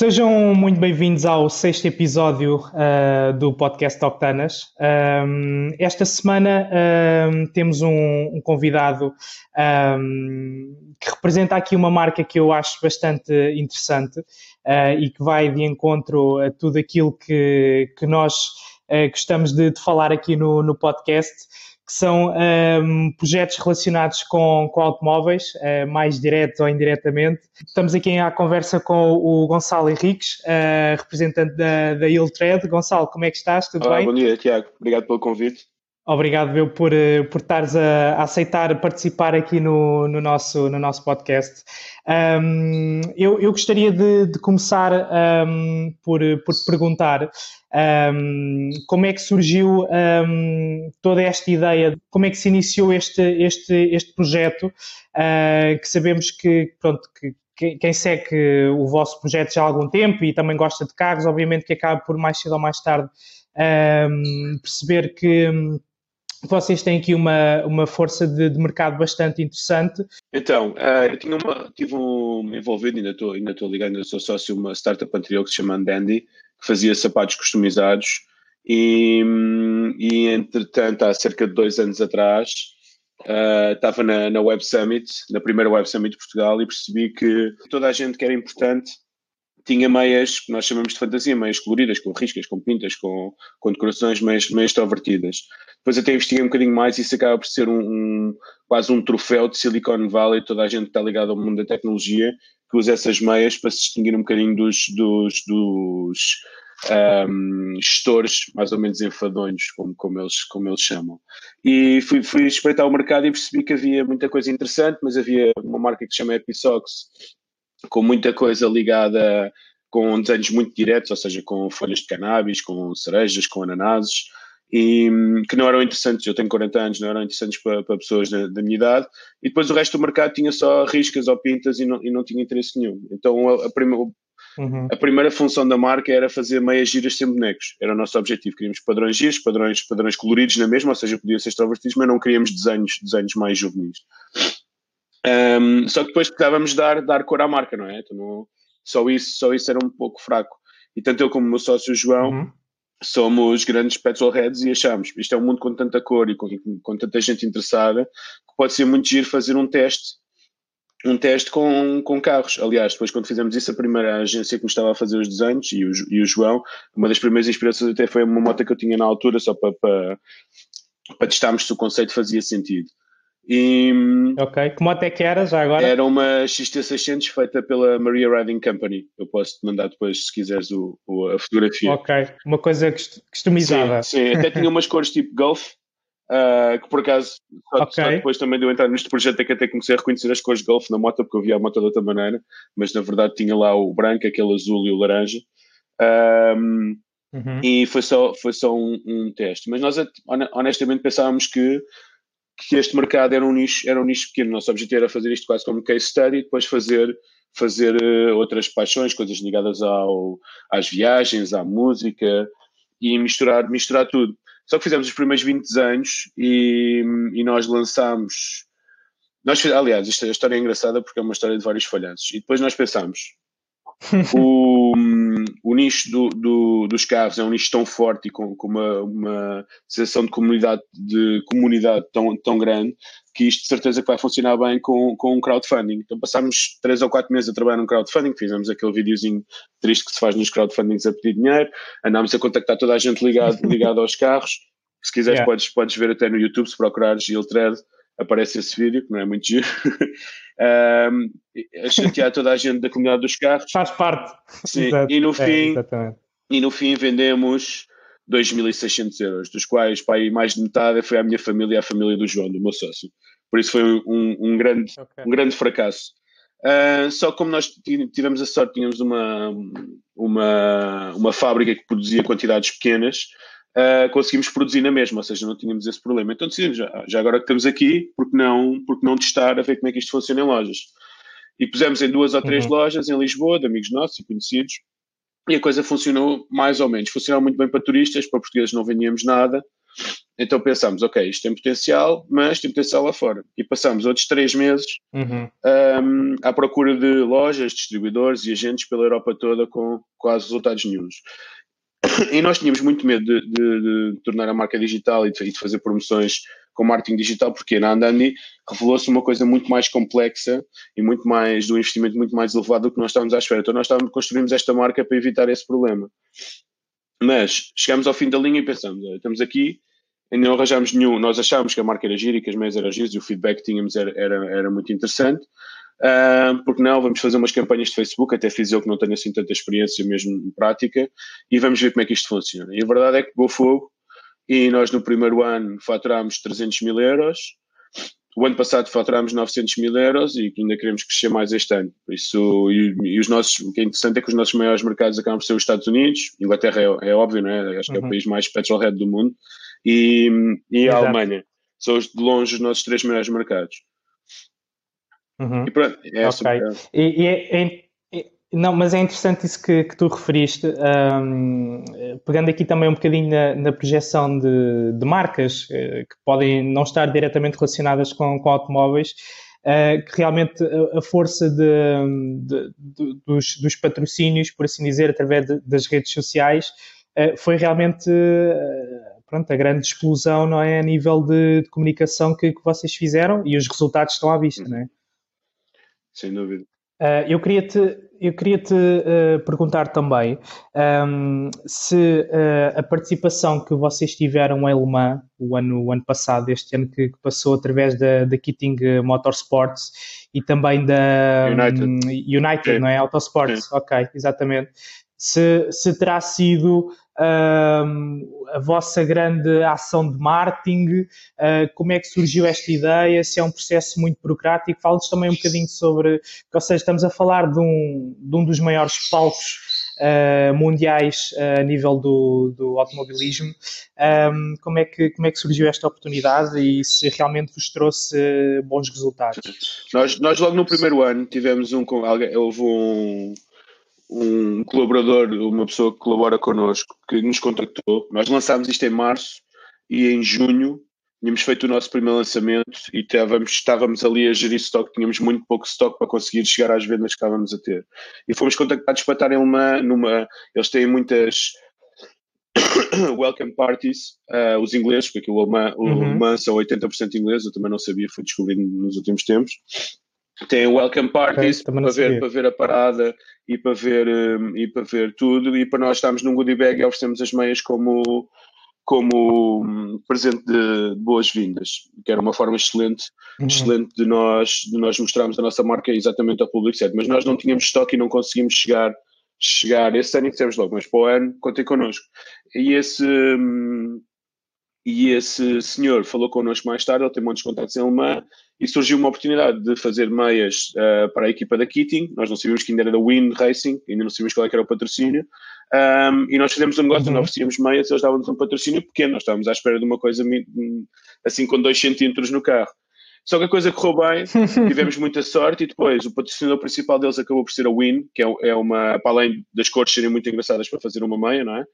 Sejam muito bem-vindos ao sexto episódio uh, do podcast Octanas. Um, esta semana um, temos um, um convidado que representa aqui uma marca que eu acho bastante interessante uh, e que vai de encontro a tudo aquilo que, que nós uh, gostamos de, de, falar aqui no, no podcast que são um, projetos relacionados com, com automóveis, uh, mais direto ou indiretamente. Estamos aqui à conversa com o Gonçalo Henriques, uh, representante da, da Iltred. Gonçalo, como é que estás? Tudo Olá, bem? Bom dia, Tiago. Obrigado pelo convite. Obrigado, eu, por, eh, por estares a, aceitar participar aqui no, no, nosso, no nosso podcast. Um, eu, eu, gostaria de, de começar um, por, por te perguntar um, como é que surgiu toda esta ideia, como é que se iniciou este, este, este projeto, uh, que sabemos que, pronto, que quem segue o vosso projeto já há algum tempo e também gosta de carros, obviamente que acaba por mais cedo ou mais tarde perceber que vocês têm aqui uma, uma força de, de mercado bastante interessante. Então, uh, eu tinha uma, estive um, envolvido, ainda estou ainda estou ligado, ainda sou sócio uma startup anterior que se chama Dandy, que fazia sapatos customizados e, e entretanto, há cerca de dois anos atrás, uh, estava na, na Web Summit, na primeira Web Summit de Portugal e percebi que toda a gente que era importante tinha meias que nós chamamos de fantasia, meias coloridas, com riscas, com pintas, com, com decorações meias, meias. Depois até investiguei um bocadinho mais e isso acaba por ser um, um, quase um troféu de Silicon Valley, toda a gente está ligada ao mundo da tecnologia, que usa essas meias para se distinguir um bocadinho dos, dos, dos um, gestores mais ou menos enfadonhos, como, como, eles, como eles chamam. E fui, fui espreitar o mercado e percebi que havia muita coisa interessante, mas havia uma marca que se chama Episox, com muita coisa ligada com desenhos muito diretos, ou seja, com folhas de cannabis, com cerejas, com ananases, e que não eram interessantes. Eu tenho 40 anos, não eram interessantes para, para pessoas da, da, minha idade, e depois o resto do mercado tinha só riscas ou pintas e não, e não tinha interesse nenhum. Então a, a, prima, uhum. a primeira função da marca era fazer meias giras sem bonecos, era o nosso objetivo. Queríamos padrões giros, padrões, padrões coloridos na mesma, ou seja, podiam ser extrovertidos, mas não queríamos desenhos, desenhos mais juvenis. Um, só que depois precisávamos dar, dar cor à marca, não é? Então, não, só, isso, só isso era um pouco fraco. E tanto eu como o meu sócio João uhum. Somos grandes petrolheads e achamos isto é um mundo com tanta cor e com, com tanta gente interessada que pode ser muito giro fazer um teste um teste com, com carros. Aliás, depois quando fizemos isso, a primeira agência que nos estava a fazer os desenhos e o, e o João, uma das primeiras inspirações até foi uma moto que eu tinha na altura, só para, para, para testarmos se o conceito fazia sentido. E, ok, que moto é que era já agora? Era uma XT600 feita pela Maria Riding Company. Eu posso te mandar depois, se quiseres, o, o a fotografia. Ok, uma coisa customizada. Sim, sim. até tinha umas cores tipo Golf, uh, que por acaso, só, okay. só, depois também de eu entrar neste projeto é que até comecei a reconhecer as cores Golf na moto, porque eu via a moto de outra maneira, mas na verdade tinha lá o branco, aquele azul e o laranja. Um, uhum. E foi só, foi só um, um teste. Mas nós honestamente pensávamos que que este mercado era um nicho, era um nicho pequeno. O nosso objetivo era fazer isto quase como case study e depois fazer, fazer uh, outras paixões, coisas ligadas ao, às viagens, à música e misturar, misturar tudo. Só que fizemos os primeiros 20 anos e, e nós lançámos. Nós, aliás, esta história é engraçada porque é uma história de vários falhanços. E depois nós pensámos: o, o nicho do, do, dos carros é um nicho tão forte e com, com uma, uma sensação de comunidade, de comunidade tão, tão grande que isto de certeza que vai funcionar bem com, com um crowdfunding. Então passámos três ou quatro meses a trabalhar num crowdfunding, fizemos aquele videozinho triste que se faz nos crowdfundings a pedir dinheiro, andámos a contactar toda a gente ligado, ligado aos carros. Se quiseres, yeah. podes, podes ver até no YouTube, se procurares Giltred, aparece esse vídeo, que não é muito giro. um, a chatear toda a gente da comunidade dos carros. Faz parte. Sim, Exato. e no fim, é, e no fim vendemos 2.600 euros, dos quais pá, mais de metade foi a minha família e a família do João, do meu sócio. Por isso foi um, um grande, okay. um grande fracasso. Uh, só como nós tivemos a sorte, tínhamos uma, uma, uma fábrica que produzia quantidades pequenas, uh, conseguimos produzir na mesma, ou seja, não tínhamos esse problema. Então decidimos, já, já agora que estamos aqui, porque não, porque não testar a ver como é que isto funciona em lojas? E pusemos em duas ou três uhum. lojas em Lisboa, de amigos nossos e conhecidos, e a coisa funcionou mais ou menos. Funcionou muito bem para turistas, para portugueses não vendíamos nada, Então pensámos, ok, isto tem potencial, mas tem potencial lá fora. E passamos outros três meses uhum. um, à procura de lojas, distribuidores e agentes pela Europa toda com quase resultados nenhums. E nós tínhamos muito medo de, de, de tornar a marca digital e de, e de, fazer promoções com marketing digital, porque na Andandi revelou-se uma coisa muito mais complexa e muito mais, do investimento muito mais elevado do que nós estávamos à espera. Então nós estávamos, construímos esta marca para evitar esse problema. Mas chegamos ao fim da linha e pensamos, estamos aqui, ainda não arranjámos nenhum. Nós achámos que a marca era gira e que as meias eram giras e o feedback que tínhamos era, era, era muito interessante. Uh, porque não, vamos fazer umas campanhas de Facebook, até fiz eu que não tenho assim tanta experiência mesmo em prática, e vamos ver como é que isto funciona. E a verdade é que pegou fogo, e nós no primeiro ano faturámos 300 mil euros, o ano passado faturámos 900 mil euros e ainda queremos crescer mais este ano. Isso, e, e, os nossos, o que é interessante é que os nossos maiores mercados acabam por ser os Estados Unidos, Inglaterra é, é óbvio, não é? Acho que é o uhum. país mais petrolhead do mundo, e, e a Alemanha. São de longe os nossos três maiores mercados. Uhum. E pronto, é okay. E, e é, é, é, não, mas é interessante isso que, que tu referiste, um, pegando aqui também um bocadinho na, na projeção de, de, marcas uh, que podem não estar diretamente relacionadas com, com automóveis, uh, que realmente a, a força de, de, dos, dos, patrocínios, por assim dizer, através das redes sociais, uh, foi realmente pronto, a grande explosão não é, a nível de, de comunicação que, que, vocês fizeram e os resultados estão à vista, não é? Sem dúvida. Uh, eu queria-te eu queria -te, uh, perguntar também um, se uh, a participação que vocês tiveram em Le Mans o ano, o ano passado, este ano que, que passou através da, da Kitting Motorsports e também da United, um, United não é? Autosports, ok, exatamente. Se, se terá sido a vossa grande ação de marketing, uh, como é que surgiu esta ideia, se é um processo muito burocrático, fala-nos também um bocadinho sobre, ou seja, estamos a falar de um, de um dos maiores palcos uh, mundiais uh, a nível do, do automobilismo, um, como, é que, como é que surgiu esta oportunidade e se realmente vos trouxe bons resultados? Nós, nós logo no primeiro ano tivemos um, houve um um colaborador, uma pessoa que colabora connosco, que nos contactou. Nós lançámos isto em março e em junho tínhamos feito o nosso primeiro lançamento e estávamos, estávamos ali a gerir stock, tínhamos muito pouco stock para conseguir chegar às vendas que estávamos a ter. E fomos contactados para estarem uma, numa. Eles têm muitas welcome parties, uh, os ingleses, porque o uhum. são 80% inglês, eu também não sabia, fui descobrindo nos últimos tempos tem welcome parties okay, para, ver, para ver a parada e para ver, um, e para ver tudo. E para nós estamos num goodie bag e oferecemos as meias como, como um, presente de boas-vindas, que era uma forma excelente, uhum. excelente de nós, de nós mostrarmos a nossa marca exatamente ao público certo. Mas nós não tínhamos estoque e não conseguimos chegar, chegar esse ano e dissemos logo, mas para o ano contem connosco. E esse. Um, e esse senhor falou connosco mais tarde, ele tem muitos contactos em Alemã, e surgiu uma oportunidade de fazer meias uh, para a equipa da Kitting. Nós não sabíamos que ainda era da Win Racing, ainda não sabíamos qual é era o patrocínio. Um, e nós fizemos um negócio, uhum. nós oferecíamos meias, eles davam-nos um patrocínio pequeno. Nós estávamos à espera de uma coisa assim com 2 centímetros no carro. Só que a coisa correu bem, tivemos muita sorte e depois o patrocinador principal deles acabou por ser a Win, que é, é uma, para além das cores serem muito engraçadas para fazer uma meia, não é?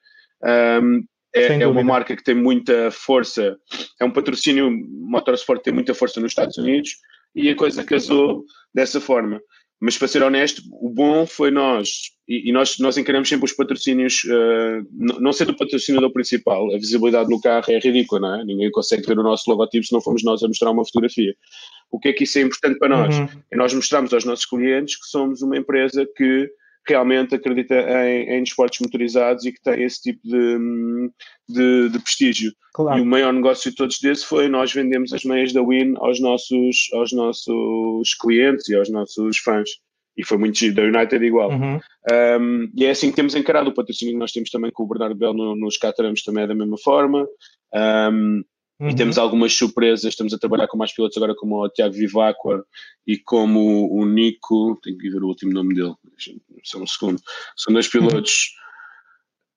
Um, é, é, uma marca que tem muita força, é um patrocínio, Motorsport tem muita força nos Estados Unidos e a coisa casou dessa forma. Mas para ser honesto, o bom foi nós, e, e nós, nós encaramos sempre os patrocínios, uh, não sendo o patrocinador principal, a visibilidade no carro é ridícula, não é? Ninguém consegue ver o nosso logotipo se não formos nós a mostrar uma fotografia. O que é que isso é importante para nós? Uhum. É nós mostramos aos nossos clientes que somos uma empresa que realmente acredita em, em desportos motorizados e que tem esse tipo de, de, de prestígio. Claro. E o maior negócio de todos desse foi nós vendemos as meias da Win aos nossos, aos nossos clientes e aos nossos fãs. E foi muito giro, da United igual. Uhum. Um, e é assim que temos encarado o patrocínio que nós temos também com o Bernardo Bell no, nos Cataramos também é da mesma forma. Um, Uhum. E temos algumas surpresas, estamos a trabalhar com mais pilotos agora, como o Tiago Vivacqua e como o Nico, tenho que ver o último nome dele, só um segundo. São dois pilotos, uhum.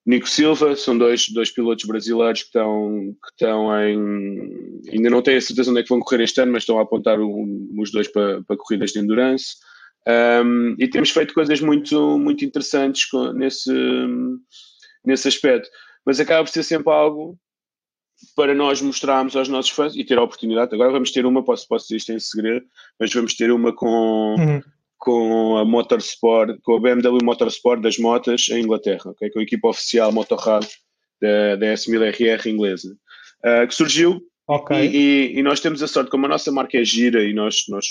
Nico Silva, são dois, dois pilotos brasileiros que estão, que estão em. Ainda não tenho a certeza onde é que vão correr este ano, mas estão a apontar um, os dois para, para corridas de endurance. Um, e temos feito coisas muito, muito interessantes nesse, nesse aspecto. Mas acaba por ser sempre algo para nós mostrarmos aos nossos fãs e ter a oportunidade. Agora vamos ter uma, posso, posso dizer isto em segredo, mas vamos ter uma com, uhum. com a Motorsport, com a BMW Motorsport das motas em Inglaterra, okay? com a equipa oficial Motorrad da, da S1000RR inglesa, uh, que surgiu okay. e, e, e, nós temos a sorte, como a nossa marca é gira e nós, nós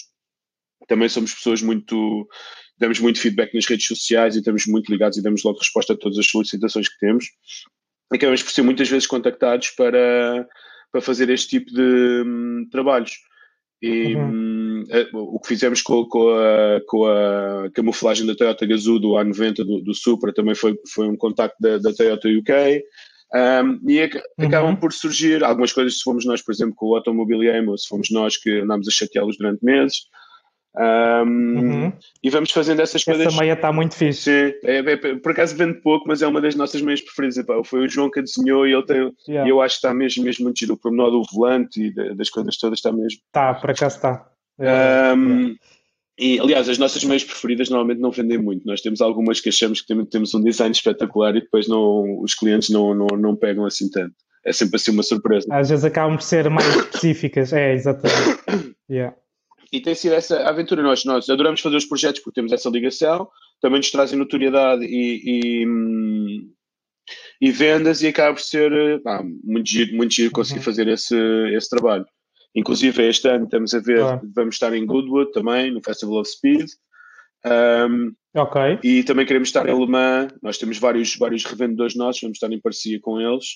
também somos pessoas muito damos muito feedback nas redes sociais e estamos muito ligados e damos logo resposta a todas as solicitações que temos acabamos por ser muitas vezes contactados para, para fazer este tipo de um, trabalhos. E uhum. um, o que fizemos com, com, a, com a camuflagem da Toyota Gazoo do A90 do, do Supra também foi, foi um contacto da, da Toyota UK. Um, e ac uhum. acabam por surgir algumas coisas, se fomos nós, por exemplo, com o Automobile Amo, se fomos nós que andámos a chateá-los durante meses. Um, uhum. E vamos fazendo essas Essa coisas. Essa meia está muito fixe. Sim, é, é, por acaso vende pouco, mas é uma das nossas meias preferidas. Epá, foi o João que a desenhou e ele tem, yeah. eu acho que está mesmo, mesmo muito giro. O pormenor do volante e das coisas todas está mesmo. Está, por acaso está. Um, e aliás, as nossas meias preferidas normalmente não vendem muito. Nós temos algumas que achamos que temos um design espetacular e depois não, os clientes não, não, não pegam assim tanto. É sempre assim uma surpresa. Às vezes acabam por ser mais específicas, é, exatamente. Yeah e tem sido essa aventura. Nós, nós adoramos fazer os projetos porque temos essa ligação, também nos trazem notoriedade e, e, e vendas, e acaba por ser pá, muito giro, muito giro conseguir uhum. fazer esse, esse trabalho. Inclusive, este ano estamos a ver, claro. vamos estar em Goodwood também, no Festival of Speed. Um, ok. E também queremos estar em Le Mans. Nós temos vários, vários revendedores nossos, vamos estar em parceria com eles.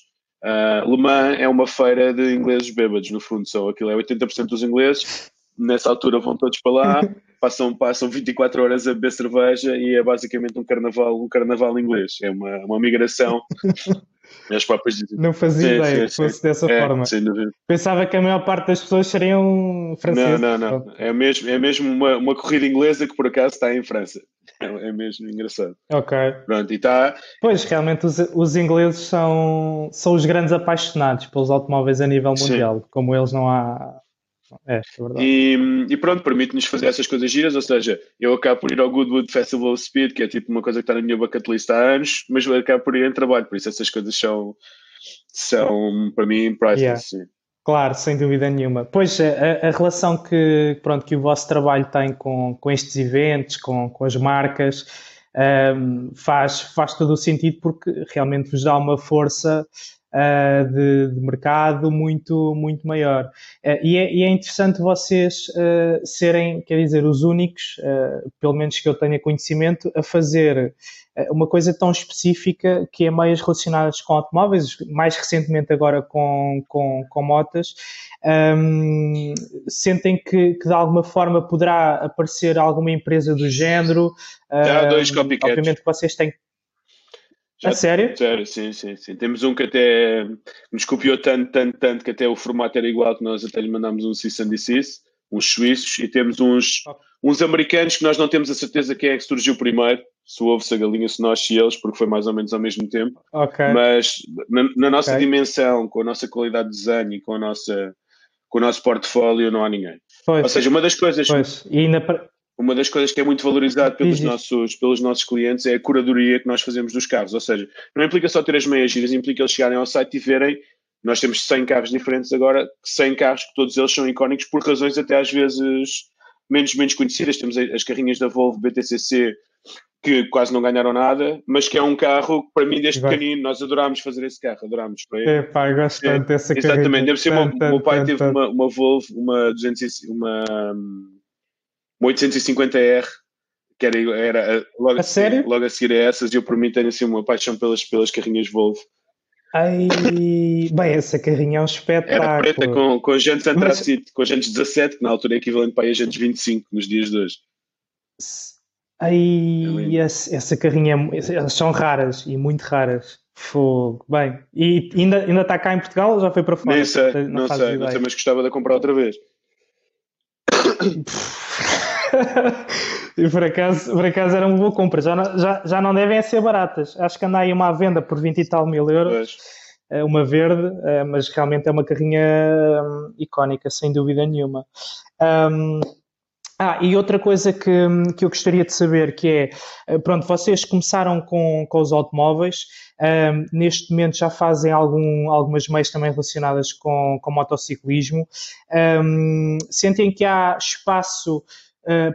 Uh, Le Mans é uma feira de ingleses bêbados, no fundo, só aquilo é 80% dos ingleses nessa altura vão todos para lá, passam, passam 24 horas a beber cerveja e é basicamente um carnaval, um carnaval inglês. É uma, uma migração. As próprias Não fazia sim, ideia sim, que fosse sim. dessa é, forma. Pensava que a maior parte das pessoas seriam franceses. Não, não, não. É mesmo, é mesmo uma, uma corrida inglesa que por acaso está em França. É, é mesmo engraçado. Ok. Pronto, e está. Pois, realmente os, os ingleses são, são os grandes apaixonados pelos automóveis a nível mundial. Como eles não há é, é verdade. E, e pronto, permite-nos fazer essas coisas giras, ou seja, eu acabo por ir ao Goodwood Festival of Speed, que é tipo uma coisa que está na minha bucket list há anos, mas eu acabo por ir em trabalho, por isso essas coisas são, são para mim, priceless. Yeah. Claro, sem dúvida nenhuma. Pois a, a, relação que, pronto, que o vosso trabalho tem com, com estes eventos, com, com as marcas, um, faz, faz todo o sentido porque realmente vos dá uma força uh, de, de, mercado muito, muito maior. Uh, e, é, e, é, interessante vocês uh, serem, quer dizer, os únicos, pelo menos que eu tenha conhecimento, a fazer uma coisa tão específica que é meias relacionadas com automóveis, mais recentemente agora com, com, com motas, um, sentem que, que, de alguma forma poderá aparecer alguma empresa do género? Há dois copycats. Obviamente que vocês têm já, a sério? Sério, sim, sim, sim. Temos um que até nos copiou tanto, tanto, tanto que até o formato era igual que nós até lhe mandámos um cease and desist, uns suíços, e temos uns, uns americanos que nós não temos a certeza quem é que surgiu primeiro, se houve-se a galinha, se nós, se eles, porque foi mais ou menos ao mesmo tempo. Okay. Mas na, na nossa okay. dimensão, com a nossa qualidade de desenho e com, a nossa, com o nosso portfólio, não há ninguém. Pois. Ou seja, uma das coisas. Pois. E ainda uma das coisas que é muito valorizado pelos nossos, pelos nossos clientes é a curadoria que nós fazemos dos carros. Ou seja, não implica só ter as meias giras, implica eles chegarem ao site e verem. Nós temos 100 carros diferentes agora, 100 carros que todos eles são icónicos por razões até às vezes menos, menos conhecidas. Temos as carrinhas da Volvo BTCC que quase não ganharam nada, mas que é um carro que para mim desde Vai. pequenino nós adorámos fazer esse carro, adorámos. É pá, gosto tanto dessa carrinha. Exatamente, deve ser o meu pai teve uma, uma Volvo, uma 200, uma uma 850R, que era, era logo, a sério? logo a seguir a essas, e eu por mim tenho assim uma paixão pelas, pelas carrinhas Volvo. Ai, bem, essa carrinha é um espetáculo. Era preta com, com jantes antracite, Mas... com jantes 17, que na altura é equivalente para a jantes 25 nos dias de hoje. Ai, é essa, essa carrinha, elas são raras e muito raras. Fogo, bem. E ainda, ainda está cá em Portugal ou já foi para fora? Nem sei, não, não sei, não sei, mas gostava de comprar outra vez. e por acaso, por acaso era uma boa compra. Já não, já, já não devem ser baratas. Acho que anda aí uma à venda por 20 e tal mil euros. Pois. É uma verde, é, mas realmente é uma carrinha hum, icónica, sem dúvida nenhuma. Um, Ah, e outra coisa que, que eu gostaria de saber que é, eh, pronto, vocês começaram com, com os automóveis, um, neste momento já fazem algum, algumas meias também relacionadas com, com motociclismo. Um, sentem que há espaço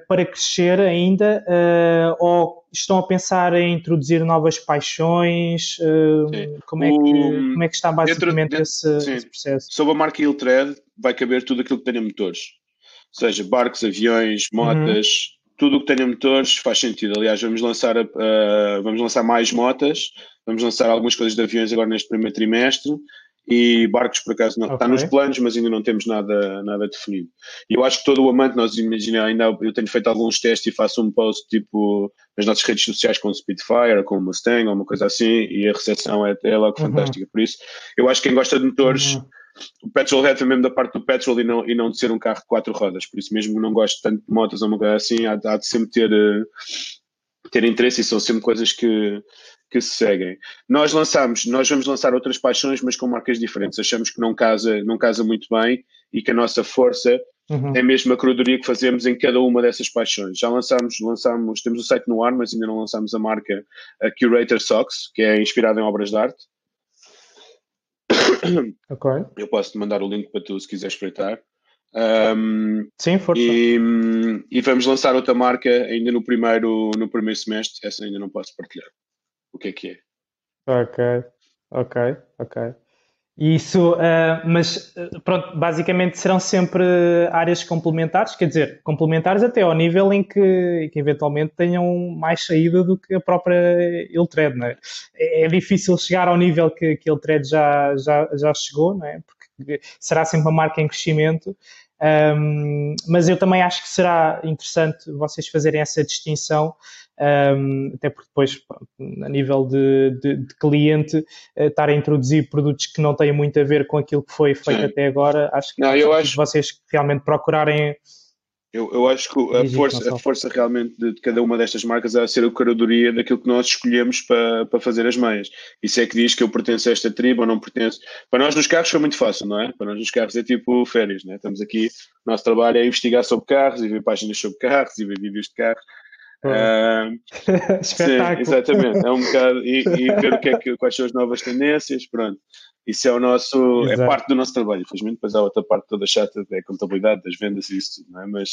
para crescer ainda uh, ou estão a pensar em introduzir novas paixões? Uh, como, é que, como é que está basicamente dentro, esse, esse, processo? Sobre a marca Iltred vai caber tudo aquilo que tenha motores, seja barcos, aviões, motas, uhum tudo o que tenha motores faz sentido. Aliás, vamos lançar, uh, vamos lançar mais motas, vamos lançar algumas coisas de aviões agora neste primeiro trimestre e barcos por acaso não, okay. está nos planos, mas ainda não temos nada, nada definido. E eu acho que todo o amante, nós imaginamos, ainda eu tenho feito alguns testes e faço um post tipo nas nossas redes sociais com o Spitfire, com o Mustang, ou uma coisa assim, e a recepção é, é logo uhum. fantástica. Por isso, eu acho que quem gosta de motores. Uhum o Petrolhead foi mesmo da parte do petrol e não, e não de ser um carro de quatro rodas, por isso mesmo não gosto tanto de motos ou uma coisa assim, há, há, de sempre ter, uh, ter interesse e são sempre coisas que, que se seguem. Nós lançamos, nós vamos lançar outras paixões, mas com marcas diferentes. Achamos que não casa, não casa muito bem e que a nossa força uhum. é mesmo a curadoria que fazemos em cada uma dessas paixões. Já lançamos, lançamos, temos o site no ar, mas ainda não lançamos a marca a Curator Socks, que é inspirada em obras de arte. Okay. Eu posso te mandar o link para tu se quiseres espreitar. Um, Sim, força. E, e, vamos lançar outra marca ainda no primeiro, no primeiro semestre. Essa ainda não posso partilhar. O que é que é? Ok, ok, ok. Isso, uh, mas uh, pronto, basicamente serão sempre áreas complementares, quer dizer, complementares até ao nível em que, que eventualmente tenham mais saída do que a própria Iltred, não é? é? É difícil chegar ao nível que, que a Iltred já, já, já chegou, não é? Porque será sempre uma marca em crescimento, um, mas eu também acho que será interessante vocês fazerem essa distinção um, até porque depois, a nível de, de, de cliente, uh, estar a introduzir produtos que não têm muito a ver com aquilo que foi feito Sim. até agora, acho que, não, eu acho... vocês realmente procurarem. Eu, eu acho que a força, a força realmente de, de, cada uma destas marcas é a ser a curadoria daquilo que nós escolhemos para, para fazer as meias. Isso é que diz que eu pertenço a esta tribo ou não pertenço. Para nós nos carros foi muito fácil, não é? Para nós nos carros é tipo férias, não é? Estamos aqui, o nosso trabalho é investigar sobre carros e ver páginas sobre carros e ver vídeos de carros Uh, Espetáculo. Sim, exatamente. É um bocado, e, e ver o que é que, quais são as novas tendências, pronto. Isso é o nosso, é Exato. é parte do nosso trabalho. Infelizmente, depois há outra parte toda chata, é a contabilidade das vendas e isso tudo, não é? Mas,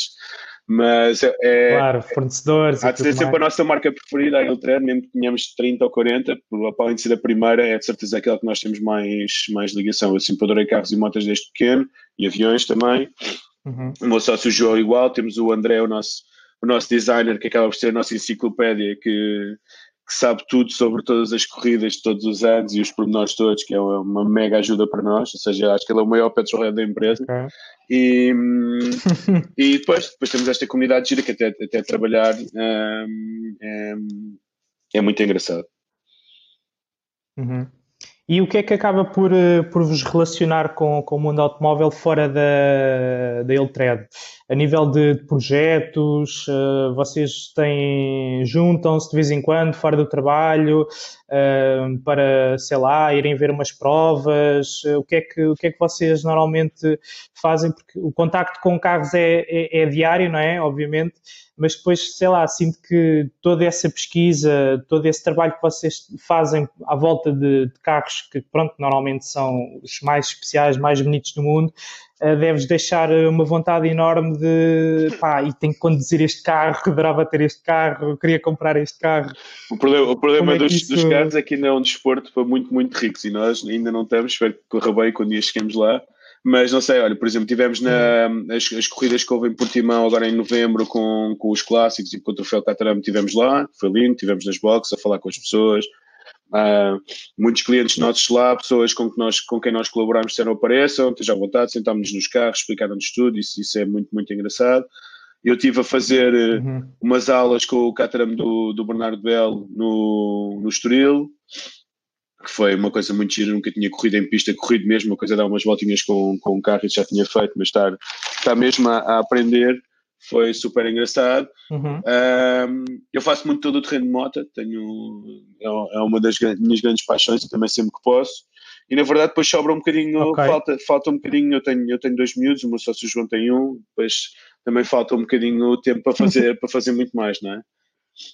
mas é, é. Claro, fornecedores. Há de ser sempre mais. a nossa marca preferida, a Iltran, mesmo que tenhamos 30 ou 40, por além de ser a primeira, é de certeza aquela que nós temos mais, mais ligação. Eu sempre adorei carros e motas desde pequeno e aviões também. Uhum. O meu sócio João igual, temos o André, o nosso o nosso designer, que acaba por ser a nossa enciclopédia, que, que sabe tudo sobre todas as corridas de todos os anos e os pormenores todos, que é uma mega ajuda para nós, ou seja, acho que ele é o maior petrolhead da empresa. Okay. E, e depois, depois temos esta comunidade gira que até, até trabalhar um, é, é, muito engraçado. Uhum. E o que é que acaba por, eh, por vos relacionar com, com o mundo automóvel fora da, da Iltred? A nível de, projetos, uh, vocês têm, juntam-se de vez em quando fora do trabalho uh, para, sei lá, irem ver umas provas? Uh, o, que é que, o que é que vocês normalmente fazem? Porque o contacto com carros é, é, é diário, não é? Obviamente mas depois, sei lá, sinto que toda essa pesquisa, todo esse trabalho que vocês fazem à volta de, de carros que, pronto, normalmente são os mais especiais, mais bonitos do mundo, deves deixar uma vontade enorme de, pá, e tenho que conduzir este carro, adorava ter este carro, queria comprar este carro. O problema, o problema é dos, isso... dos carros é que ainda é um desporto para muito, muito ricos e nós ainda não estamos, espero que corra bem quando dia cheguemos lá mas não sei, olha, por exemplo, tivemos na, as, as corridas que houve em Portimão agora em novembro com, com os clássicos e com o troféu Catarame tivemos lá, foi lindo, tivemos nas boxes a falar com as pessoas, uh, muitos clientes nossos lá, pessoas com, que nós, com quem nós colaboramos disseram apareçam, estejam à vontade, sentámos-nos nos carros, explicaram-nos tudo, isso, isso é muito, muito engraçado. Eu estive a fazer eh, uhum. umas aulas com o Catarame do, do Bernardo Belo no, no Estoril, que foi uma coisa muito gira, nunca tinha corrido em pista, corrido mesmo, uma coisa dar umas voltinhas com, com um carro e já tinha feito, mas estar, estar mesmo a, a aprender foi super engraçado. Uhum. Um, eu faço muito todo o terreno de moto, tenho, é, é uma das minhas grandes paixões também sempre que posso. E na verdade depois sobra um bocadinho, okay. falta, falta um bocadinho, eu tenho, eu tenho dois miúdos, o meu sócio João tem um, depois também falta um bocadinho o tempo para fazer, para fazer muito mais, não é?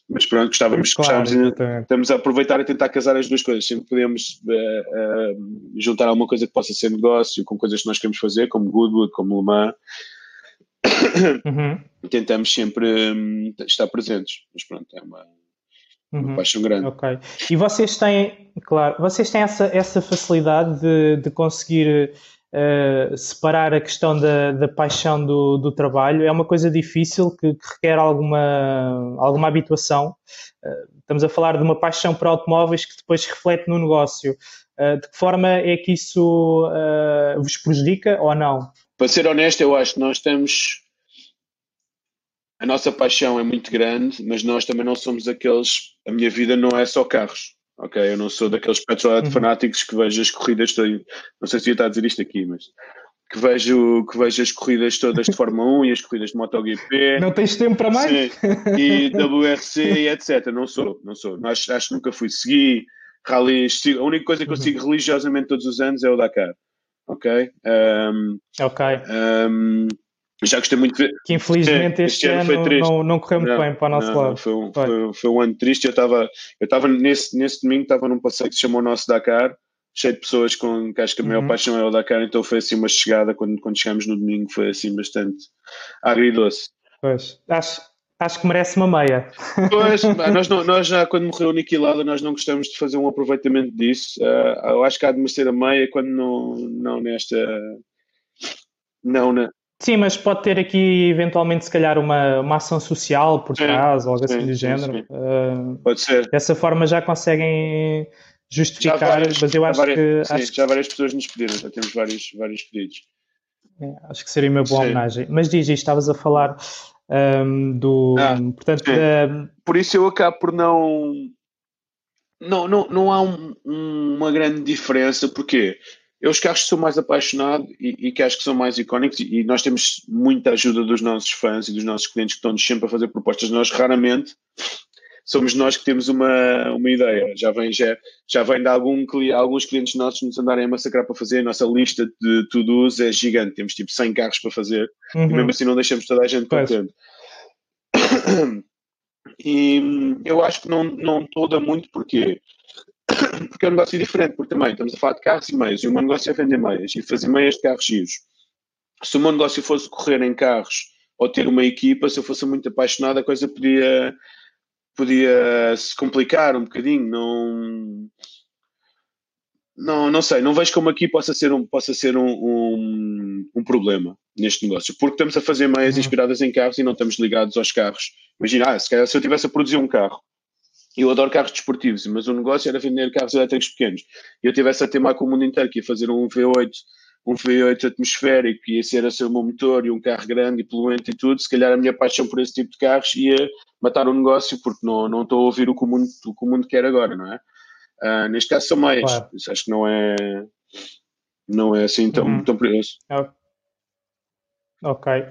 Mas pronto, gostávamos, Claro, gostávamos estamos a aproveitar e tentar casar as duas coisas. Sempre podemos eh, eh, juntar alguma coisa que possa ser negócio com coisas que nós queremos fazer, como Goodwood, como Le Mans. Uhum, Tentamos sempre hum, estar presentes. Mas pronto, é uma, uma uhum. paixão grande. Ok. E vocês têm, claro, vocês têm essa, essa facilidade de, de conseguir eh, separar a questão da, da paixão do, do trabalho? É uma coisa difícil que, que requer alguma, alguma habituação. Eh, estamos a falar de uma paixão por automóveis que depois reflete no negócio. Eh, de que forma é que isso vos prejudica ou não? Para ser honesto, eu acho que nós estamos. A nossa paixão é muito grande, mas nós também não somos aqueles. A minha vida não é só carros, ok? Eu não sou daqueles petrolhead Uhum. fanáticos que vejo as corridas. Não sei se eu estar a dizer isto aqui, mas. Que vejo, que vejo as corridas todas de Fórmula 1 e as corridas de MotoGP. Não tens tempo para mais? Sim, e WRC e etc. Não sou, não sou. Acho, acho que nunca fui. Segui rallies. A única coisa que eu Uhum. sigo religiosamente todos os anos é o Dakar. Ok? Um, Ok. um, já gostei muito de ver. Que infelizmente este, este ano ano, não, não correu muito Não, bem para o nosso não, lado. Foi um, Foi. foi, um ano triste. Eu estava eu estava nesse, nesse domingo, estava num passeio que se chamou Nosso Dakar, cheio de pessoas com que acho que a maior Uhum. paixão é o Dakar, então foi assim uma chegada quando, quando chegamos no domingo, foi assim bastante agridoce. Pois. Acho, acho que merece uma meia. Pois, nós, não- nós já, quando morreu o Niki Lauda, nós não gostamos de fazer um aproveitamento disso. Ah, eu acho que há de merecer a meia quando não, não nesta. Não, na, Sim, mas pode ter aqui eventualmente, se calhar, uma, uma ação social por Sim, trás, ou algo assim sim, do sim, género. sim. Uh, pode ser. dessa forma já conseguem justificar, várias, mas eu acho várias- que, sim, acho, que já várias pessoas nos pediram, já temos vários, vários pedidos. é, acho que seria uma boa Sim. homenagem. Mas diz, estavas a falar um, do. Ah, portanto, da- Por isso eu acabo por não. Não, não, não há um- um- uma grande diferença, porque eu os carros que sou mais apaixonado e, e que acho que são mais icónicos, e, e nós temos muita ajuda dos nossos fãs e dos nossos clientes que estão-nos sempre a fazer propostas. Nós raramente somos nós que temos uma, uma ideia. Já vem, já, já vem de algum, alguns clientes nossos nos andarem a massacrar para fazer. A nossa lista de to-dos é gigante. Temos tipo 100 carros para fazer e Uhum, mesmo assim não deixamos toda a gente contente. E eu acho que não, não toda muito porque porque é um negócio diferente, porque também estamos a falar de carros e meias, e o meu negócio é vender meias e fazer meias de carros giros. Se o meu negócio fosse correr em carros ou ter uma equipa, se eu fosse muito apaixonado, a coisa podia, podia se complicar um bocadinho. Não, não, não sei, não vejo como aqui possa ser um, possa ser um, um, um problema neste negócio, porque estamos a fazer meias Uhum. inspiradas em carros e não estamos ligados aos carros. Imagina, ah, se, calhar, se eu tivesse a produzir um carro, eu adoro carros desportivos, mas o negócio era vender carros elétricos pequenos, e eu tivesse a teimar com o mundo inteiro que ia fazer um V8, um V8 atmosférico, ia ser a ser o meu motor e um carro grande e poluente e tudo, se calhar a minha paixão por esse tipo de carros ia matar o negócio, porque não, não estou a ouvir o que o mundo, o que o mundo quer agora, não é? Ah, neste caso são meias, Claro. acho que não é, não é assim tão, Uhum. tão perigoso. Ok.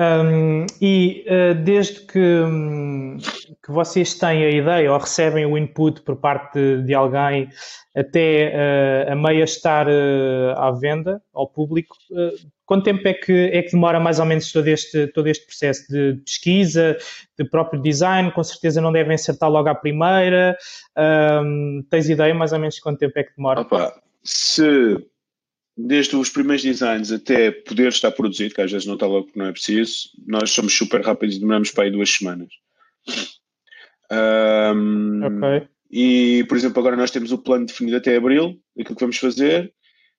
Um, e uh, desde que, hum, que vocês têm a ideia ou recebem o input por parte de, de alguém até uh, a meia estar uh, à venda ao público, quanto tempo é que, é que demora mais ou menos todo este, todo este processo de pesquisa, de próprio design? Com certeza não devem acertar logo à primeira. Um, tens ideia mais ou menos de quanto tempo é que demora? Opa, se desde os primeiros designs até poder estar produzido, que às vezes não está logo porque não é preciso, nós somos super rápidos e demoramos para aí duas semanas. Um, Ok. E, por exemplo, agora nós temos o plano definido até abril, aquilo que vamos fazer,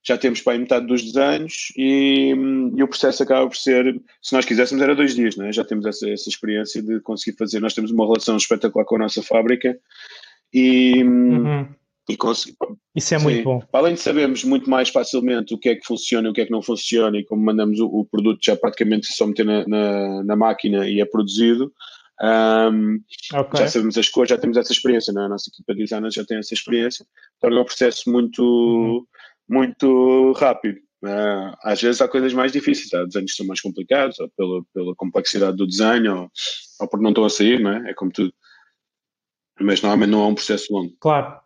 já temos para aí metade dos desenhos e, e o processo acaba por ser, se nós quiséssemos, era dois dias, não é? já temos essa, essa experiência de conseguir fazer. Nós temos uma relação espetacular com a nossa fábrica e, Uhum. E consegui- Isso é Sim. muito bom. Além de sabermos muito mais facilmente o que é que funciona e o que é que não funciona, e como mandamos o, o produto já praticamente só meter na, na, na máquina e é produzido, ahm, Ok. já sabemos as cores, já temos essa experiência, não é? a nossa equipa de designers já tem essa experiência, torna o processo muito, Uhum. muito rápido. Ah, às vezes há coisas mais difíceis, há desenhos que são mais complicados, ou pela, pela complexidade do desenho, ou, ou porque não estão a sair, não é? É como tudo. Mas normalmente não é um processo longo. Claro.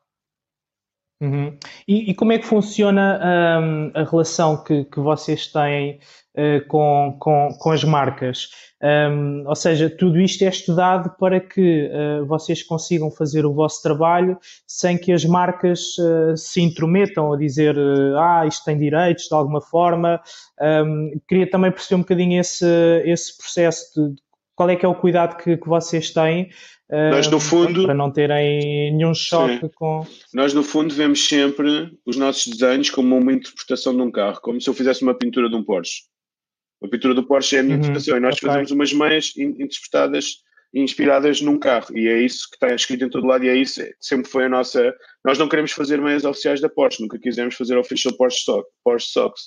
Uhum. E, e, como é que funciona um, a relação que, que vocês têm uh, com, com, com as marcas? Um, ou seja, tudo isto é estudado para que uh, vocês consigam fazer o vosso trabalho sem que as marcas uh, se intrometam a dizer ah, isto tem direitos de alguma forma. Um, queria também perceber um bocadinho esse, esse processo de qual é que é o cuidado que, que vocês têm nós, no fundo, para não terem nenhum choque sim. com. Nós, no fundo, vemos sempre os nossos desenhos como uma interpretação de um carro, como se eu fizesse uma pintura de um Porsche. A pintura do Porsche é a minha uhum, interpretação e nós okay. fazemos umas meias interpretadas, inspiradas num carro e é isso que está escrito em todo lado e é isso, sempre foi a nossa. Nós não queremos fazer meias oficiais da Porsche, nunca quisemos fazer official Porsche, Sock, Porsche Socks.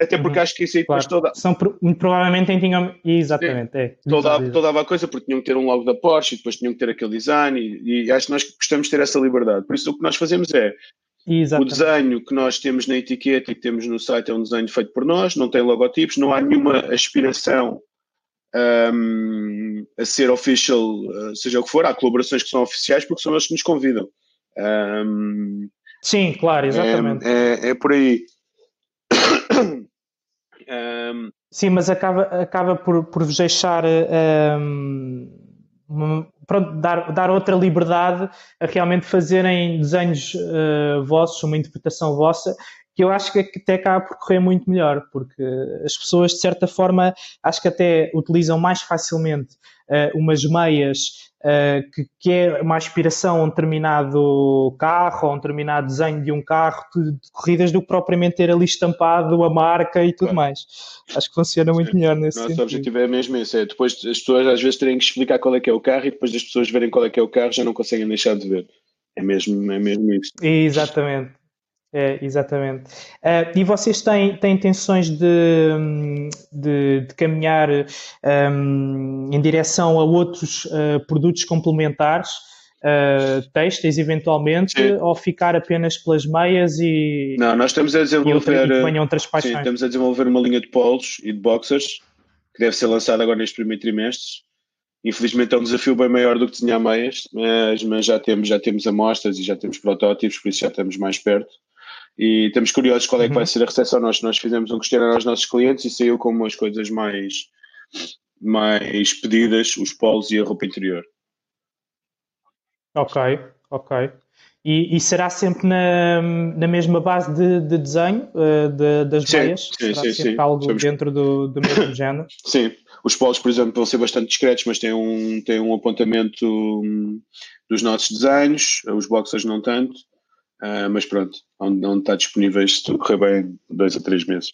Até porque uhum. acho que isso aí claro. depois toda. São, provavelmente tinham. Exatamente, é. Toda, toda a coisa, porque tinham que ter um logo da Porsche e depois tinham que ter aquele design, e, e acho que nós gostamos de ter essa liberdade. Por isso, o que nós fazemos é. Exatamente. O desenho que nós temos na etiqueta e que temos no site é um desenho feito por nós, não tem logotipos, não há nenhuma aspiração um, a ser official, seja o que for. Há colaborações que são oficiais porque são eles que nos convidam. Um, Sim, claro, exatamente. É, é, é por aí um... Sim, mas acaba, acaba por, por vos deixar um, pronto, dar, dar outra liberdade a realmente fazerem desenhos uh, vossos, uma interpretação vossa, que eu acho que até acaba por correr muito melhor, porque as pessoas, de certa forma, acho que até utilizam mais facilmente uh, umas meias uh, que, que, é uma aspiração a um determinado carro, a um determinado desenho de um carro de, de corridas, do que propriamente ter ali estampado a marca e tudo claro. mais. Acho que funciona muito Sim. melhor nesse Nosso sentido. objetivo é mesmo esse, é depois as pessoas às vezes terem que explicar qual é que é o carro e depois das pessoas verem qual é que é o carro já não conseguem deixar de ver. É mesmo, é mesmo isso. Exatamente. É, exatamente. Uh, e vocês têm, têm intenções de, de, de caminhar um, em direção a outros uh, produtos complementares, uh, têxteis eventualmente, sim. ou ficar apenas pelas meias e. Não, nós estamos a desenvolver. E outras paixões. Sim, estamos a desenvolver uma linha de polos e de boxers que deve ser lançada agora neste primeiro trimestre. Infelizmente é um desafio bem maior do que desenhar meias, mas, mas já, temos, já temos amostras e já temos protótipos, por isso já estamos mais perto e estamos curiosos qual é que vai uhum. ser a recepção. Nós, nós fizemos um questionário aos nossos clientes e saiu como as coisas mais, mais pedidas, os polos e a roupa interior. Ok, ok. E, e será sempre na, na mesma base de, de desenho uh, de, das sim, meias? Sim, será sim, sempre sim. algo Somos... dentro do, do mesmo género? Sim. Os polos, por exemplo, vão ser bastante discretos, mas têm um, têm um apontamento hum, dos nossos desenhos, os boxers não tanto. Uh, mas pronto, onde, onde está disponível se tudo correr bem, dois a três meses.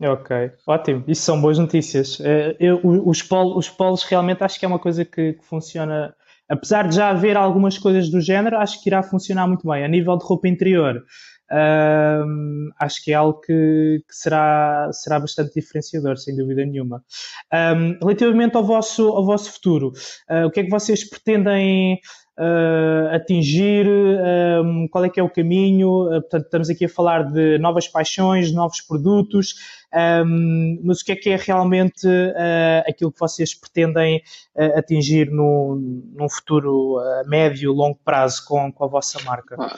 Ok, ótimo, isso são boas notícias. Uh, eu, os, polos, os polos realmente acho que é uma coisa que, que, funciona, apesar de já haver algumas coisas do género, acho que irá funcionar muito bem. A nível de roupa interior, acho que é algo que, que, será, será bastante diferenciador, sem dúvida nenhuma. Um, relativamente ao vosso, ao vosso futuro, uh, o que é que vocês pretendem uh, atingir, um, qual é que é o caminho, uh, portanto estamos aqui a falar de novas paixões, novos produtos, um, mas o que é que é realmente uh, aquilo que vocês pretendem atingir no, num futuro médio, longo prazo com, com a vossa marca? Ah,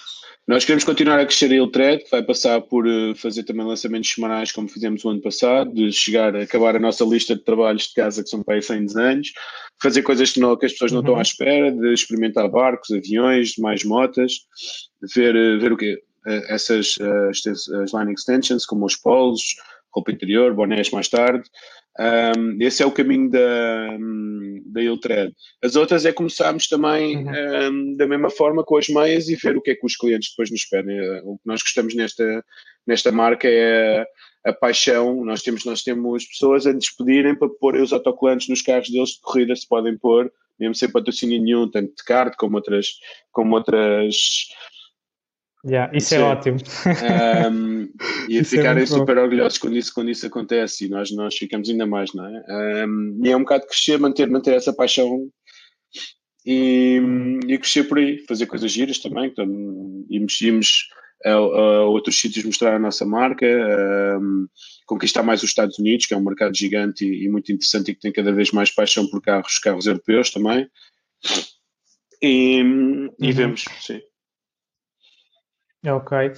nós queremos continuar a crescer a Iltred, que vai passar por fazer também lançamentos semanais, como fizemos o ano passado, de chegar a acabar a nossa lista de trabalhos de casa, que são para aí 100 desenhos, fazer coisas que, não, que as pessoas não uhum. estão à espera, de experimentar barcos, aviões, mais motas, ver, ver o quê? Essas as, as line extensions, como os polos, roupa interior, bonés mais tarde. Um, esse é o caminho da, da Iltred. As outras é começarmos também uhum. um, da mesma forma com as meias e ver o que é que os clientes depois nos pedem. O que nós gostamos nesta, nesta marca é a, a paixão. Nós temos, nós temos pessoas a despedirem para pôr os autocolantes nos carros deles de corrida, se podem pôr, mesmo sem patrocínio nenhum, tanto de kart como outras, como outras Yeah, isso é é ótimo. Um, e é ficarem é super bom. orgulhosos quando isso, quando isso acontece e nós, nós ficamos ainda mais, não é? Um, e é um bocado crescer, manter, manter essa paixão e, e crescer por aí, fazer coisas giras também. Então, íamos, íamos a, a, outros sítios mostrar a nossa marca, um, conquistar mais os Estados Unidos, que é um mercado gigante e, e, muito interessante e que tem cada vez mais paixão por carros, carros europeus também. E, e uhum. vemos, sim Ok. Uh,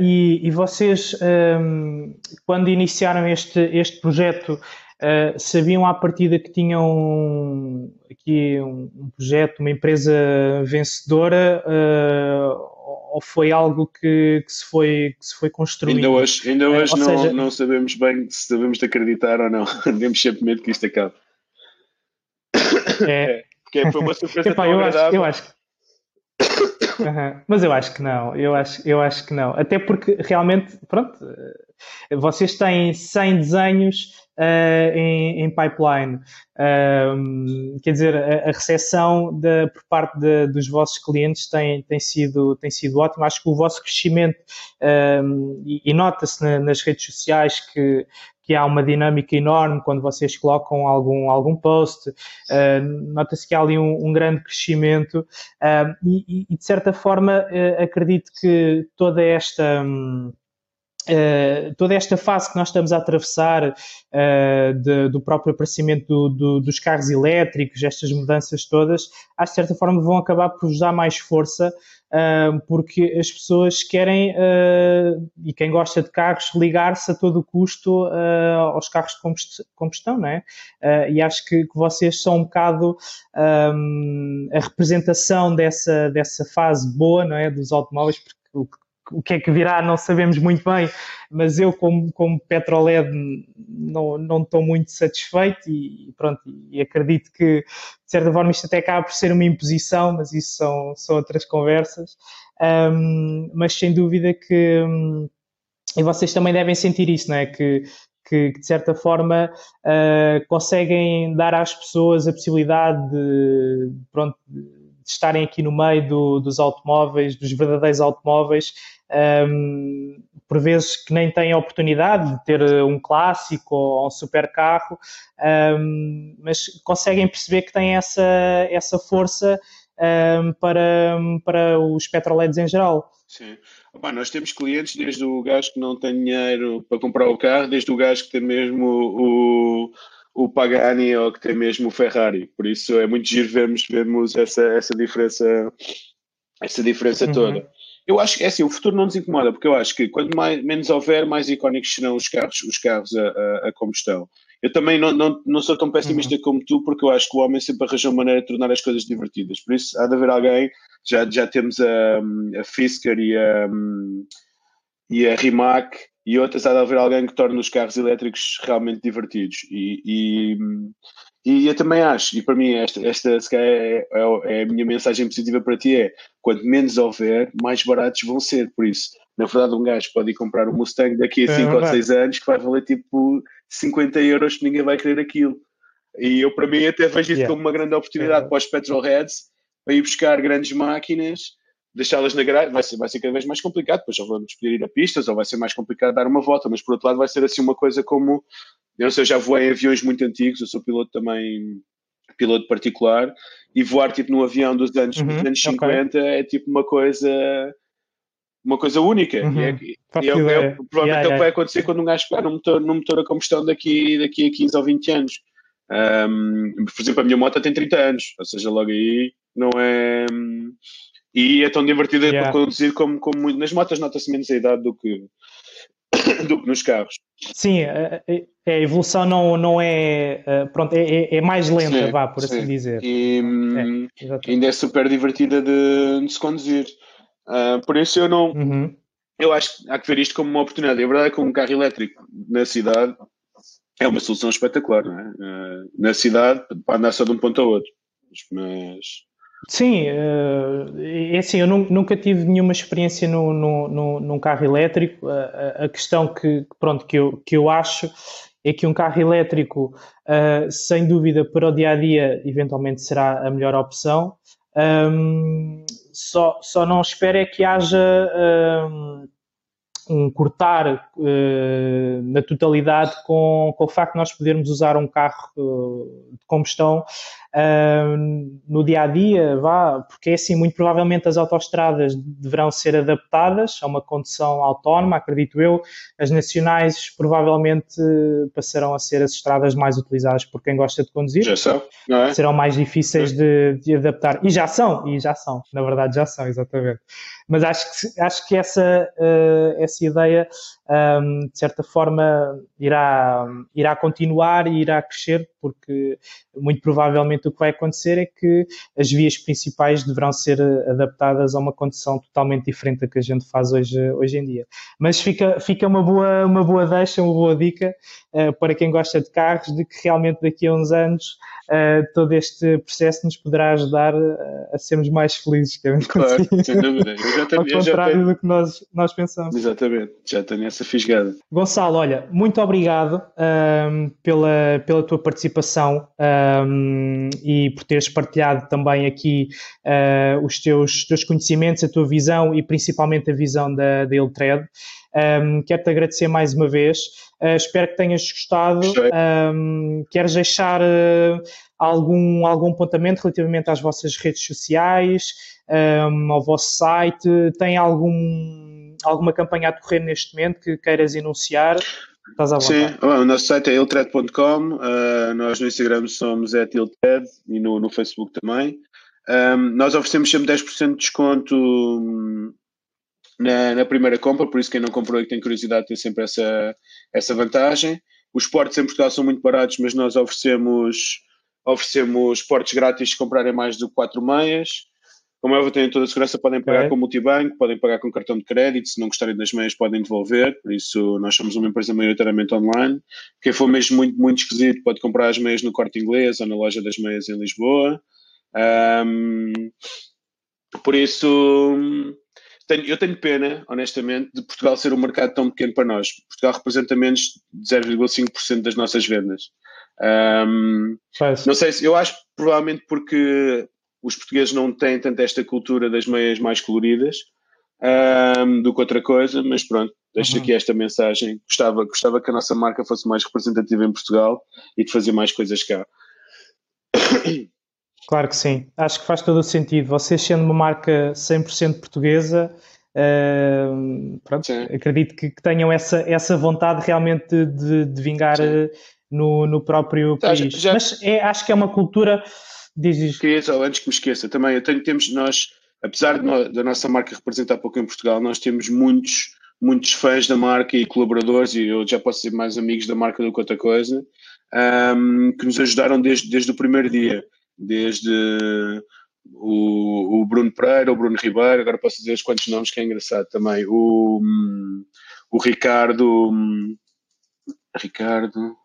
e, e, vocês, um, ehm, quando iniciaram este, este projeto, uh, sabiam à partida que tinham aqui um, um projeto, uma empresa vencedora, uh, ou foi algo que, que, se, foi, que se foi construindo? Ainda hoje, ainda hoje não, seja... não sabemos bem se devemos de acreditar ou não. Temos sempre medo que isto acabe. É. é porque foi uma surpresa Epá, eu acho, eu acho Uhum. Mas eu acho que não, eu acho, eu acho que não. Até porque realmente, pronto, vocês têm 100 desenhos uh, em, em, pipeline. Quer dizer, a, a recepção de, por parte de, dos vossos clientes tem, tem, sido, tem sido ótima. Acho que o vosso crescimento, e, e nota-se na, nas redes sociais que que há uma dinâmica enorme quando vocês colocam algum, algum post, uh, nota-se que há ali um, um grande crescimento uh, e, e, de certa forma, uh, acredito que toda esta. Um, Uh, toda esta fase que nós estamos a atravessar uh, de, do próprio aparecimento do, do, dos carros elétricos, estas mudanças todas, de certa forma vão acabar por vos dar mais força porque as pessoas querem, uh, e quem gosta de carros, ligar-se a todo custo uh, aos carros de combustão, não é? Uh, e acho que, que, vocês são um bocado um, a representação dessa, dessa fase boa, não é? Dos automóveis, porque o que o que é que virá não sabemos muito bem, mas eu como, como Petroled não, não estou muito satisfeito e pronto, e acredito que de certa forma isto até acaba por ser uma imposição, mas isso são, são outras conversas, um, mas sem dúvida que um, e vocês também devem sentir isso, não é? Que, que, que de certa forma uh, conseguem dar às pessoas a possibilidade de, pronto, de estarem aqui no meio do, dos automóveis, dos verdadeiros automóveis, um, por vezes que nem têm a oportunidade de ter um clássico ou um super carro, um, mas conseguem perceber que têm essa, essa força um, para, para os petrolheads em geral. Sim. Opa, nós temos clientes desde o gajo que não tem dinheiro para comprar o carro, desde o gajo que tem mesmo o, o Pagani ou que tem mesmo o Ferrari. Por isso é muito giro vermos, vermos essa, essa diferença, essa diferença uhum. toda. Eu acho que é assim, o futuro não nos incomoda, porque eu acho que quanto mais, menos houver, mais icónicos serão os carros, os carros a, a, a combustão. Eu também não, não, não sou tão pessimista uhum. como tu, porque eu acho que o homem sempre arranjou maneira de tornar as coisas divertidas. Por isso, há de haver alguém, já, já temos a, a Fisker e a, e a Rimac, e outras há de haver alguém que torne os carros elétricos realmente divertidos. E, e, e eu também acho, e para mim esta, esta é, é, é, a minha mensagem positiva para ti é, quanto menos houver, mais baratos vão ser, por isso, na verdade um gajo pode ir comprar um Mustang daqui a 5 é ou 6 anos que vai valer tipo 50 euros que ninguém vai querer aquilo. E eu para mim até vejo isso yeah. como uma grande oportunidade é. para os petrolheads para ir buscar grandes máquinas deixá-las na garagem vai ser, vai ser cada vez mais complicado, depois já vamos poder ir a pistas ou vai ser mais complicado dar uma volta, mas por outro lado vai ser assim uma coisa como, eu não sei, eu já voei em aviões muito antigos, eu sou piloto também, piloto particular, e voar tipo num avião dos anos, uhum, dos anos 50 okay. é tipo uma coisa uma coisa única uhum, e, é, e é, é, provavelmente yeah, é o que vai acontecer quando um gajo pegar num motor, num motor a combustão daqui, daqui a 15 ou 20 anos. Um, por exemplo a minha moto tem 30 anos ou seja logo aí não é e é tão divertida yeah. para conduzir como, como nas motas nota-se menos a idade do que, do que nos carros. Sim, a, a evolução não, não é, pronto, é, é mais lenta, sim, vá, por sim. assim dizer. E é, ainda é super divertida de, de se conduzir. Uh, por isso eu não. Uhum. Eu acho que há que ver isto como uma oportunidade. A verdade é que um carro elétrico na cidade é uma solução espetacular, não é? Uh, na cidade, para andar só de um ponto ao outro. Mas Sim, eh, é assim, eu nunca tive nenhuma experiência no, no, no, num carro elétrico. A, a, questão que, pronto, que, eu, que eu acho é que um carro elétrico, uh, sem dúvida, para o dia a dia, eventualmente será a melhor opção. Só, só não espero é que haja um, cortar uh, na totalidade com, com o facto de nós podermos usar um carro de combustão uh, no dia a dia, vá, porque é assim, muito provavelmente as autoestradas deverão ser adaptadas a uma condução autónoma, acredito eu. As nacionais provavelmente passarão a ser as estradas mais utilizadas por quem gosta de conduzir. Já são, não é? Serão mais difíceis de, de adaptar. E já são, e já são, na verdade já são, exatamente. Mas acho que, acho que essa, uh, essa ideia, um, de certa forma, irá, irá continuar e irá crescer, porque muito provavelmente o que vai acontecer é que as vias principais deverão ser adaptadas a uma condição totalmente diferente da que a gente faz hoje, hoje em dia. Mas fica, fica uma, boa, uma boa deixa, uma boa dica uh, para quem gosta de carros, de que realmente daqui a uns anos uh, todo este processo nos poderá ajudar a sermos mais felizes. Que claro, sem dúvida. Eu já tenho, Ao contrário tenho... do que nós, nós pensamos. Exatamente, já tenho essa fisgada. Gonçalo, olha, muito obrigado um, pela, pela tua participação um, e por teres partilhado também aqui uh, os teus, teus conhecimentos, a tua visão e principalmente a visão da, da Iltred. Um, Quero-te agradecer mais uma vez. Uh, espero que tenhas gostado. Um, queres deixar uh, algum, algum apontamento relativamente às vossas redes sociais, um, ao vosso site? Tem algum, alguma campanha a decorrer neste momento que queiras enunciar? Estás à vontade. Sim, o nosso site é iltred.com, uh, nós no Instagram somos iltred e no, no Facebook também. Um, nós oferecemos sempre 10% de desconto na, na, primeira compra, por isso quem não comprou e que tem curiosidade tem sempre essa, essa vantagem. Os portos em Portugal são muito baratos, mas nós oferecemos, oferecemos portos grátis se comprarem mais de 4 meias. Como eu tenho toda a segurança, podem pagar é. com multibanco, podem pagar com cartão de crédito, se não gostarem das meias podem devolver, por isso nós somos uma empresa maioritariamente online. Quem for mesmo muito, muito esquisito pode comprar as meias no Corte Inglês ou na loja das meias em Lisboa. Um, por isso, tenho, eu tenho pena, honestamente, de Portugal ser um mercado tão pequeno para nós. Portugal representa menos de 0,5% das nossas vendas. Um, não sei se, eu acho provavelmente porque os portugueses não têm tanto esta cultura das meias mais coloridas um, do que outra coisa, mas pronto, deixo uhum. aqui esta mensagem. Gostava, gostava que a nossa marca fosse mais representativa em Portugal e de fazer mais coisas cá. Claro que sim, acho que faz todo o sentido. Vocês sendo uma marca 100% portuguesa, uh, pronto, acredito que, que, tenham essa, essa vontade realmente de, de vingar uh, no, no próprio país. Já, já... Mas é, acho que é uma cultura. Dizes... Queria só, antes que me esqueça, também eu tenho, temos nós, apesar de, da nossa marca representar pouco em Portugal, nós temos muitos, muitos fãs da marca e colaboradores, e eu já posso ser mais amigos da marca do que outra coisa, um, que nos ajudaram desde, desde o primeiro dia desde o, o, Bruno Pereira, o Bruno Ribeiro, agora posso dizer os quantos nomes que é engraçado também, o, o Ricardo, Ricardo,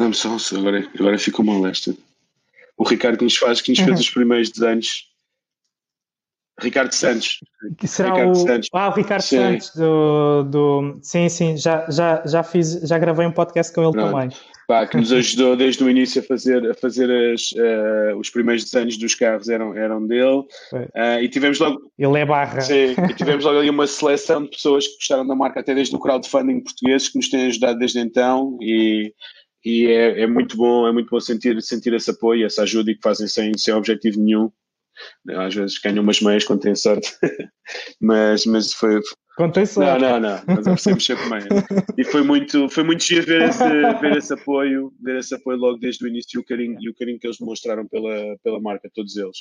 não só, agora, agora ficou mal esta. O Ricardo que nos faz, que nos fez uhum. os primeiros desenhos Ricardo Santos. Que será Ricardo o... Santos. Ah, o Ricardo sim. Santos do, do. Sim, sim, já, já, já fiz, já gravei um podcast com ele Pronto. também. Pá, que nos ajudou desde o início a fazer, a fazer as, uh, os primeiros desenhos dos carros eram, eram dele. Uh, e tivemos logo. Ele é barra. Sim, e tivemos logo ali uma seleção de pessoas que gostaram da marca, até desde o crowdfunding português, que nos têm ajudado desde então. E, e é, é muito bom, é muito bom sentir, sentir esse apoio, essa ajuda e que fazem sem, sem objetivo nenhum às vezes ganham umas meias quando têm sorte, mas, mas foi. Quando tem sorte. Não, não, não, nós oferecemos sempre meias. E foi muito, foi muito giro ver esse, ver esse apoio, ver esse apoio logo desde o início e o carinho, e o carinho que eles demonstraram pela, pela marca, todos eles.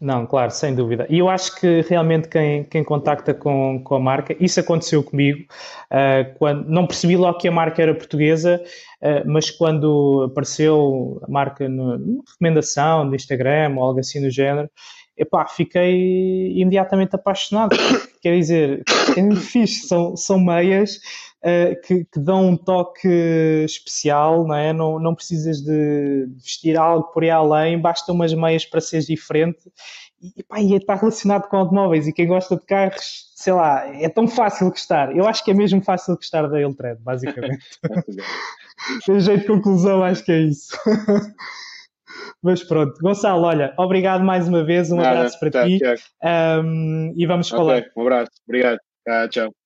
Não, claro, sem dúvida. E eu acho que realmente quem, quem contacta com, com a marca, isso aconteceu comigo, uh, quando não percebi logo que a marca era portuguesa, uh, mas quando apareceu a marca numa recomendação do Instagram ou algo assim do género, epá, fiquei imediatamente apaixonado. Quer dizer, é muito fixe, são, são meias uh, que, que, dão um toque especial, não é? Não, não precisas de vestir algo por aí além, basta umas meias para seres diferente. E, pá, e está relacionado com automóveis e quem gosta de carros, sei lá, é tão fácil gostar. Eu acho que é mesmo fácil gostar da Eltred, basicamente. Tem jeito de conclusão, acho que é isso. Mas pronto, Gonçalo, olha, obrigado mais uma vez, um Nada, abraço para tá, ti um, e vamos okay, falar. Um abraço, obrigado. Ah, tchau.